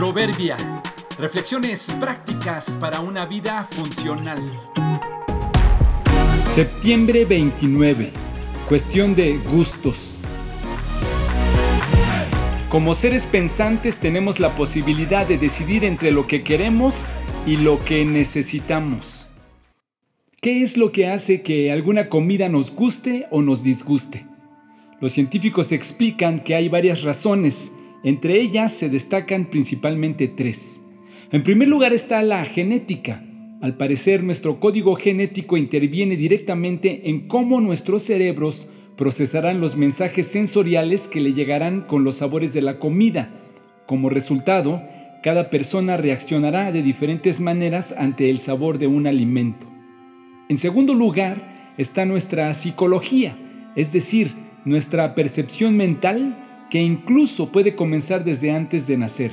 Proverbia. Reflexiones prácticas para una vida funcional. Septiembre 29. Cuestión de gustos. Como seres pensantes tenemos la posibilidad de decidir entre lo que queremos y lo que necesitamos. ¿Qué es lo que hace que alguna comida nos guste o nos disguste? Los científicos explican que hay varias razones, entre ellas se destacan principalmente tres. En primer lugar está la genética. Al parecer nuestro código genético interviene directamente en cómo nuestros cerebros procesarán los mensajes sensoriales que le llegarán con los sabores de la comida. Como resultado, cada persona reaccionará de diferentes maneras ante el sabor de un alimento. En segundo lugar está nuestra psicología, es decir, nuestra percepción mental que incluso puede comenzar desde antes de nacer.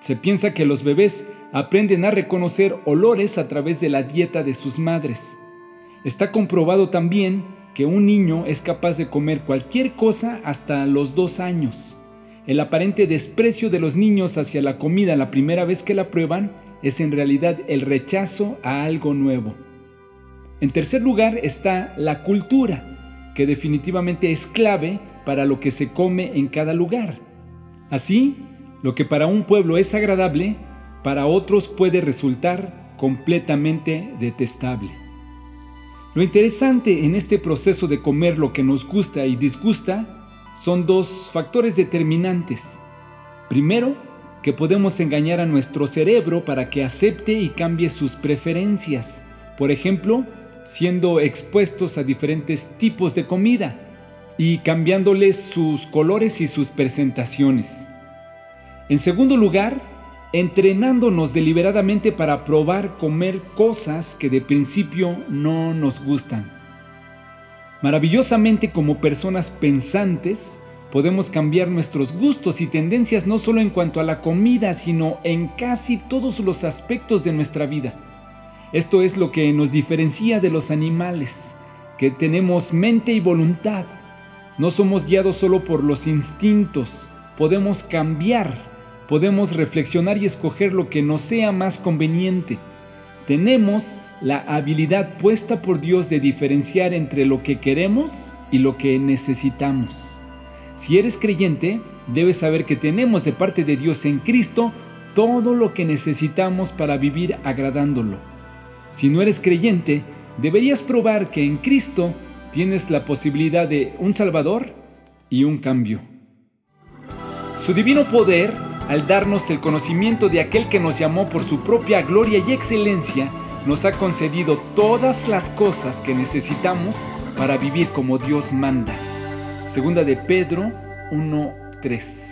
Se piensa que los bebés aprenden a reconocer olores a través de la dieta de sus madres. Está comprobado también que un niño es capaz de comer cualquier cosa hasta los dos años. El aparente desprecio de los niños hacia la comida la primera vez que la prueban es en realidad el rechazo a algo nuevo. En tercer lugar está la cultura, que definitivamente es clave para lo que se come en cada lugar. Así, lo que para un pueblo es agradable, para otros puede resultar completamente detestable. Lo interesante en este proceso de comer lo que nos gusta y disgusta son dos factores determinantes. Primero, que podemos engañar a nuestro cerebro para que acepte y cambie sus preferencias. Por ejemplo, siendo expuestos a diferentes tipos de comida y cambiándoles sus colores y sus presentaciones. En segundo lugar, entrenándonos deliberadamente para probar comer cosas que de principio no nos gustan. Maravillosamente como personas pensantes, podemos cambiar nuestros gustos y tendencias no solo en cuanto a la comida, sino en casi todos los aspectos de nuestra vida. Esto es lo que nos diferencia de los animales, que tenemos mente y voluntad. No somos guiados solo por los instintos, podemos cambiar, podemos reflexionar y escoger lo que nos sea más conveniente. Tenemos la habilidad puesta por Dios de diferenciar entre lo que queremos y lo que necesitamos. Si eres creyente, debes saber que tenemos de parte de Dios en Cristo todo lo que necesitamos para vivir agradándolo. Si no eres creyente, deberías probar que en Cristo tienes la posibilidad de un Salvador y un cambio. Su divino poder, al darnos el conocimiento de aquel que nos llamó por su propia gloria y excelencia, nos ha concedido todas las cosas que necesitamos para vivir como Dios manda. Segunda de Pedro 1.3